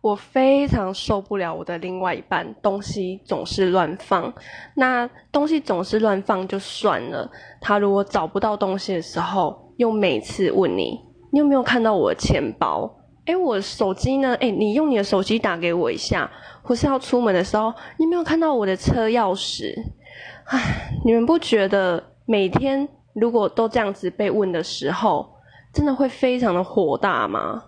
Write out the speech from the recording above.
我非常受不了我的另外一半东西总是乱放。那东西总是乱放就算了他如果找不到东西的时候又每次问你你有没有看到我的钱包？诶我手机呢？诶你用你的手机打给我一下或是要出门的时候你有没有看到我的车钥匙？唉你们不觉得每天如果都这样子被问的时候真的会非常的火大吗？